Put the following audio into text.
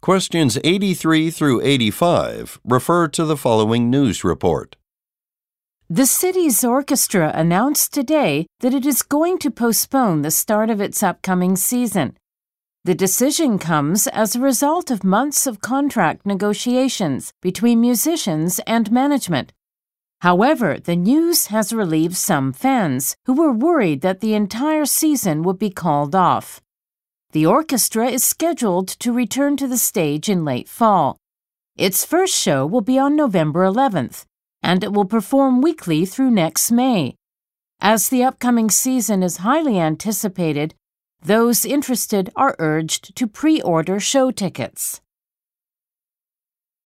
Questions 83 through 85 refer to the following news report. The city's orchestra announced today that it is going to postpone the start of its upcoming season. The decision comes as a result of months of contract negotiations between musicians and management. However, the news has relieved some fans who were worried that the entire season would be called off. The orchestra is scheduled to return to the stage in late fall. Its first show will be on November 11th, and it will perform weekly through next May. As the upcoming season is highly anticipated, those interested are urged to pre order show tickets.